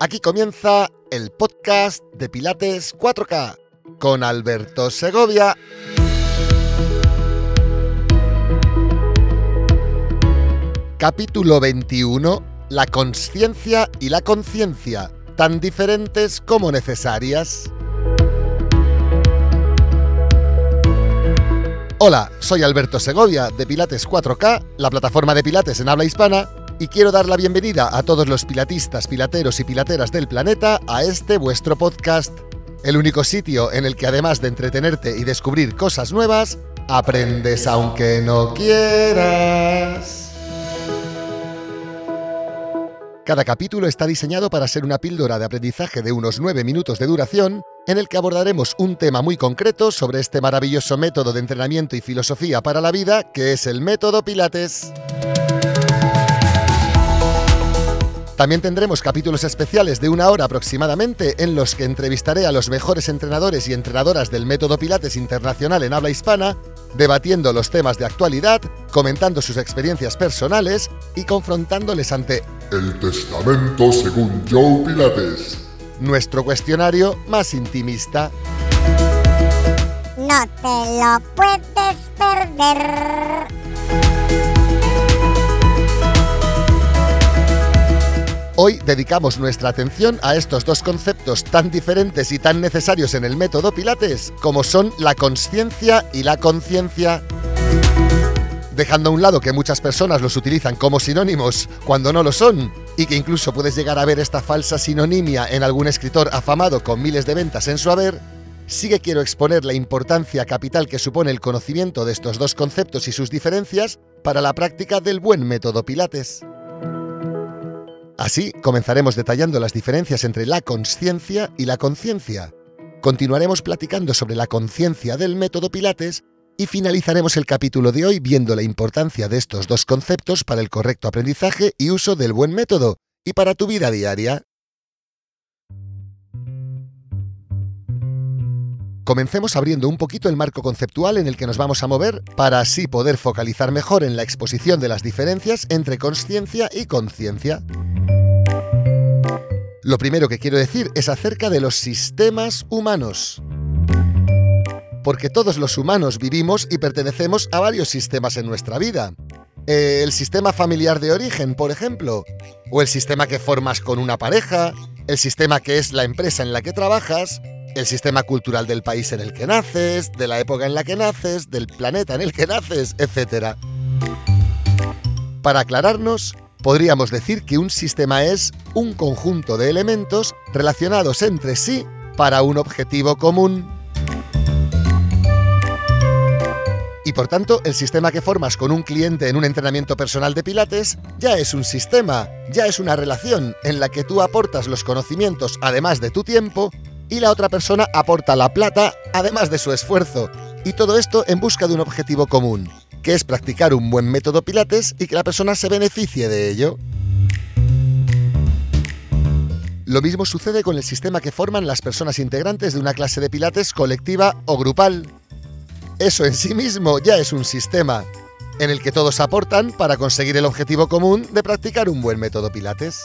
Aquí comienza el podcast de Pilates 4K con Alberto Segovia. Capítulo 21. La conciencia y la conciencia, tan diferentes como necesarias. Hola, soy Alberto Segovia de Pilates 4K, la plataforma de Pilates en habla hispana, y quiero dar la bienvenida a todos los pilatistas, pilateros y pilateras del planeta a este vuestro podcast, el único sitio en el que además de entretenerte y descubrir cosas nuevas, aprendes aunque no quieras. Cada capítulo está diseñado para ser una píldora de aprendizaje de unos 9 minutos de duración, en el que abordaremos un tema muy concreto sobre este maravilloso método de entrenamiento y filosofía para la vida, que es el método Pilates. También tendremos capítulos especiales de una hora aproximadamente en los que entrevistaré a los mejores entrenadores y entrenadoras del método Pilates Internacional en habla hispana, debatiendo los temas de actualidad, comentando sus experiencias personales y confrontándoles ante El Testamento según Joe Pilates. nuestro cuestionario más intimista. No te lo puedes perder. Hoy dedicamos nuestra atención a estos dos conceptos tan diferentes y tan necesarios en el método Pilates como son la conciencia y la conciencia. Dejando a un lado que muchas personas los utilizan como sinónimos cuando no lo son, y que incluso puedes llegar a ver esta falsa sinonimia en algún escritor afamado con miles de ventas en su haber, sí que quiero exponer la importancia capital que supone el conocimiento de estos dos conceptos y sus diferencias para la práctica del buen método Pilates. Así comenzaremos detallando las diferencias entre la conciencia y la conciencia. Continuaremos platicando sobre la conciencia del método Pilates y finalizaremos el capítulo de hoy viendo la importancia de estos dos conceptos para el correcto aprendizaje y uso del buen método y para tu vida diaria. Comencemos abriendo un poquito el marco conceptual en el que nos vamos a mover para así poder focalizar mejor en la exposición de las diferencias entre conciencia y conciencia. Lo primero que quiero decir es acerca de los sistemas humanos. Porque todos los humanos vivimos y pertenecemos a varios sistemas en nuestra vida. Eh, El sistema familiar de origen, por ejemplo, o el sistema que formas con una pareja, el sistema que es la empresa en la que trabajas, el sistema cultural del país en el que naces, de la época en la que naces, del planeta en el que naces, etc. Para aclararnos, podríamos decir que un sistema es un conjunto de elementos relacionados entre sí para un objetivo común. Y por tanto, el sistema que formas con un cliente en un entrenamiento personal de Pilates ya es un sistema, ya es una relación en la que tú aportas los conocimientos además de tu tiempo y la otra persona aporta la plata además de su esfuerzo. Y todo esto en busca de un objetivo común, que es practicar un buen método Pilates y que la persona se beneficie de ello. Lo mismo sucede con el sistema que forman las personas integrantes de una clase de Pilates colectiva o grupal. Eso en sí mismo ya es un sistema, en el que todos aportan para conseguir el objetivo común de practicar un buen método Pilates.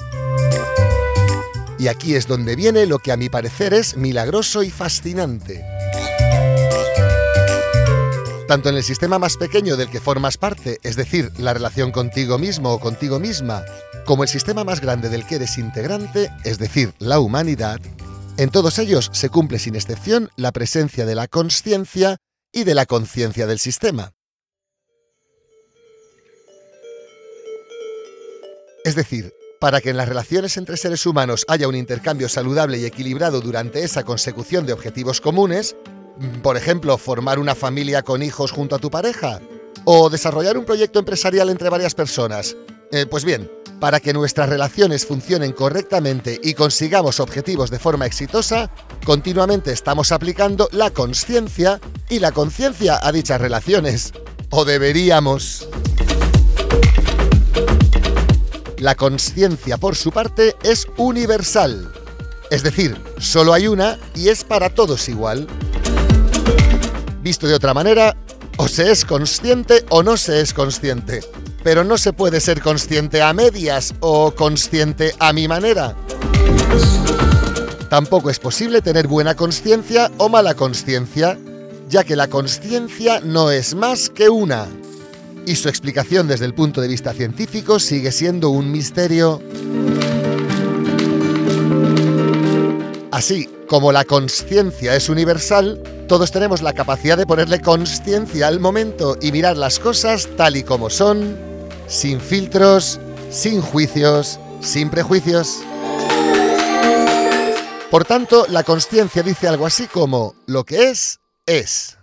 Y aquí es donde viene lo que a mi parecer es milagroso y fascinante. Tanto en el sistema más pequeño del que formas parte, es decir, la relación contigo mismo o contigo misma, como el sistema más grande del que eres integrante, es decir, la humanidad, en todos ellos se cumple sin excepción la presencia de la conciencia y de la conciencia del sistema. Es decir, para que en las relaciones entre seres humanos haya un intercambio saludable y equilibrado durante esa consecución de objetivos comunes, mm, por ejemplo, formar una familia con hijos junto a tu pareja, o desarrollar un proyecto empresarial entre varias personas, eh, pues bien, para que nuestras relaciones funcionen correctamente y consigamos objetivos de forma exitosa, continuamente estamos aplicando la conciencia y la conciencia a dichas relaciones. O deberíamos. La conciencia, por su parte, es universal. Es decir, solo hay una y es para todos igual. Visto de otra manera, o se es consciente o no se es consciente. Pero no se puede ser consciente a medias o consciente a mi manera. Tampoco es posible tener buena conciencia o mala conciencia, ya que la conciencia no es más que una. Y su explicación desde el punto de vista científico sigue siendo un misterio. Así como la conciencia es universal, todos tenemos la capacidad de ponerle conciencia al momento y mirar las cosas tal y como son, sin filtros, sin juicios, sin prejuicios. Por tanto, la conciencia dice algo así como, lo que es, es.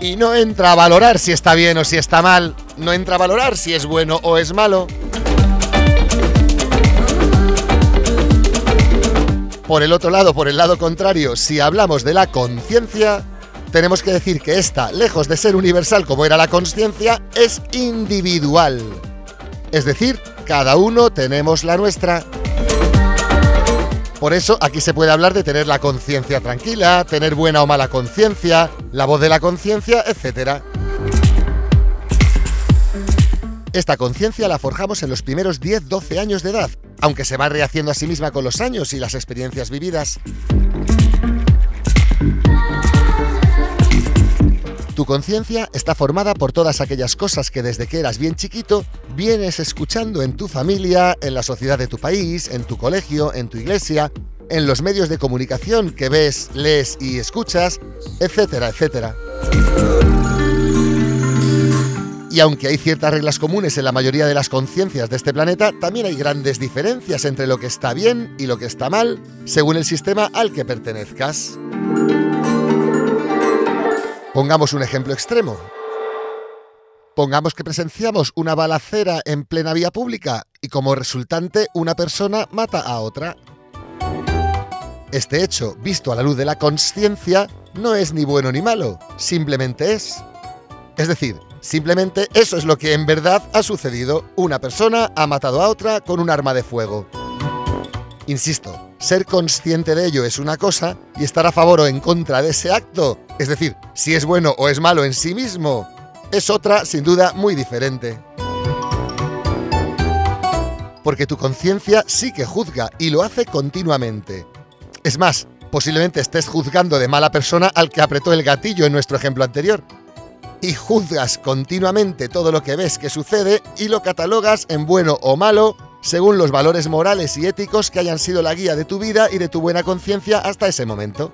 Y no entra a valorar si está bien o si está mal, no entra a valorar si es bueno o es malo. Por el otro lado, por el lado contrario, si hablamos de la conciencia, tenemos que decir que esta, lejos de ser universal como era la conciencia, es individual. Es decir, cada uno tenemos la nuestra. Por eso aquí se puede hablar de tener la conciencia tranquila, tener buena o mala conciencia, la voz de la conciencia, etc. Esta conciencia la forjamos en los primeros 10-12 años de edad, aunque se va rehaciendo a sí misma con los años y las experiencias vividas. Tu conciencia está formada por todas aquellas cosas que desde que eras bien chiquito vienes escuchando en tu familia, en la sociedad de tu país, en tu colegio, en tu iglesia, en los medios de comunicación que ves, lees y escuchas, etcétera, etcétera. Y aunque hay ciertas reglas comunes en la mayoría de las conciencias de este planeta, también hay grandes diferencias entre lo que está bien y lo que está mal, según el sistema al que pertenezcas. Pongamos un ejemplo extremo. Pongamos que presenciamos una balacera en plena vía pública y como resultante una persona mata a otra. Este hecho, visto a la luz de la conciencia, no es ni bueno ni malo, simplemente es. Es decir, Simplemente eso es lo que en verdad ha sucedido. Una persona ha matado a otra con un arma de fuego. Insisto, ser consciente de ello es una cosa y estar a favor o en contra de ese acto, es decir, si es bueno o es malo en sí mismo, es otra sin duda muy diferente. Porque tu conciencia sí que juzga y lo hace continuamente. Es más, posiblemente estés juzgando de mala persona al que apretó el gatillo en nuestro ejemplo anterior y juzgas continuamente todo lo que ves que sucede y lo catalogas en bueno o malo según los valores morales y éticos que hayan sido la guía de tu vida y de tu buena conciencia hasta ese momento.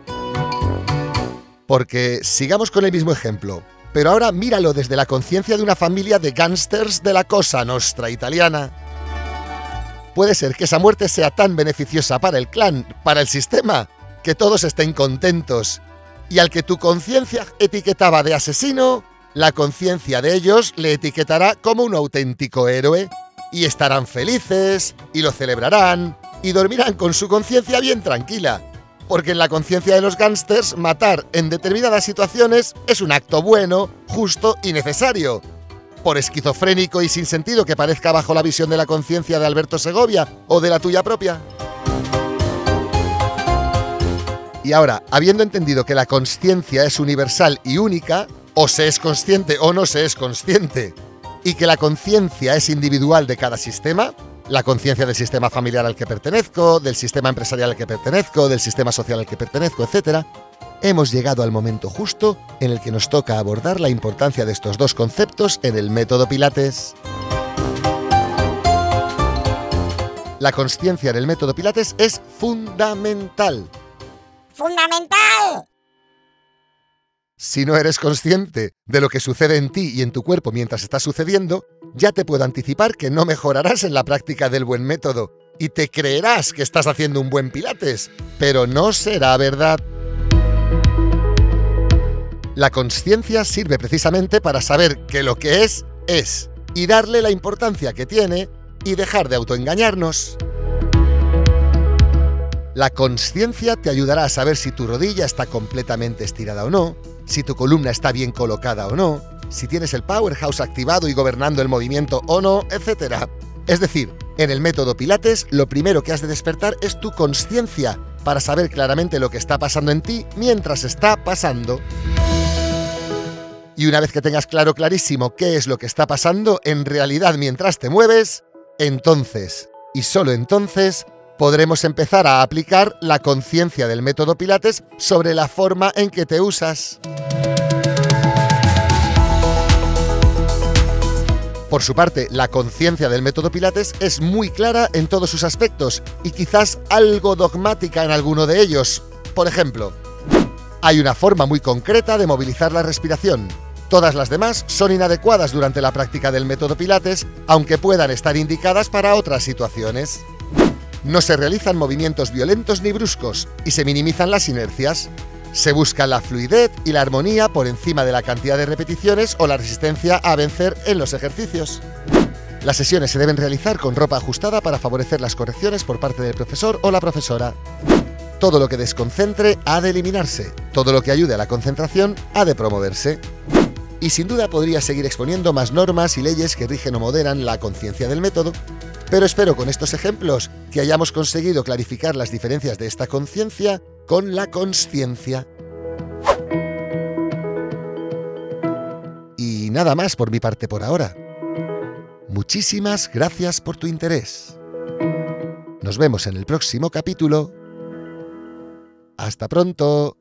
Porque sigamos con el mismo ejemplo, pero ahora míralo desde la conciencia de una familia de gángsters de la Cosa Nostra italiana. Puede ser que esa muerte sea tan beneficiosa para el clan, para el sistema, que todos estén contentos, y al que tu conciencia etiquetaba de asesino, la conciencia de ellos le etiquetará como un auténtico héroe y estarán felices y lo celebrarán y dormirán con su conciencia bien tranquila. Porque en la conciencia de los gángsters matar en determinadas situaciones es un acto bueno, justo y necesario. Por esquizofrénico y sin sentido que parezca bajo la visión de la conciencia de Alberto Segovia o de la tuya propia. Y ahora, habiendo entendido que la conciencia es universal y única, o se es consciente o no se es consciente, y que la conciencia es individual de cada sistema, la conciencia del sistema familiar al que pertenezco, del sistema empresarial al que pertenezco, del sistema social al que pertenezco, etc., hemos llegado al momento justo en el que nos toca abordar la importancia de estos dos conceptos en el método Pilates. La conciencia en el método Pilates es fundamental. ¡Fundamental! Si no eres consciente de lo que sucede en ti y en tu cuerpo mientras está sucediendo, ya te puedo anticipar que no mejorarás en la práctica del buen método y te creerás que estás haciendo un buen pilates, pero no será verdad. La conciencia sirve precisamente para saber que lo que es, es, y darle la importancia que tiene y dejar de autoengañarnos. La conciencia te ayudará a saber si tu rodilla está completamente estirada o no, si tu columna está bien colocada o no, si tienes el powerhouse activado y gobernando el movimiento o no, etc. Es decir, en el método Pilates, lo primero que has de despertar es tu conciencia para saber claramente lo que está pasando en ti mientras está pasando. Y una vez que tengas claro clarísimo qué es lo que está pasando en realidad mientras te mueves, Entonces, y solo entonces, podremos empezar a aplicar la conciencia del método Pilates sobre la forma en que te usas. Por su parte, la conciencia del método Pilates es muy clara en todos sus aspectos y quizás algo dogmática en alguno de ellos. Por ejemplo, hay una forma muy concreta de movilizar la respiración. Todas las demás son inadecuadas durante la práctica del método Pilates, aunque puedan estar indicadas para otras situaciones. No se realizan movimientos violentos ni bruscos y se minimizan las inercias. Se busca la fluidez y la armonía por encima de la cantidad de repeticiones o la resistencia a vencer en los ejercicios. Las sesiones se deben realizar con ropa ajustada para favorecer las correcciones por parte del profesor o la profesora. Todo lo que desconcentre ha de eliminarse, todo lo que ayude a la concentración ha de promoverse. Y sin duda podría seguir exponiendo más normas y leyes que rigen o moderan la conciencia del método, pero espero con estos ejemplos que hayamos conseguido clarificar las diferencias de esta conciencia con la conciencia. Y nada más por mi parte por ahora. Muchísimas gracias por tu interés. Nos vemos en el próximo capítulo. Hasta pronto.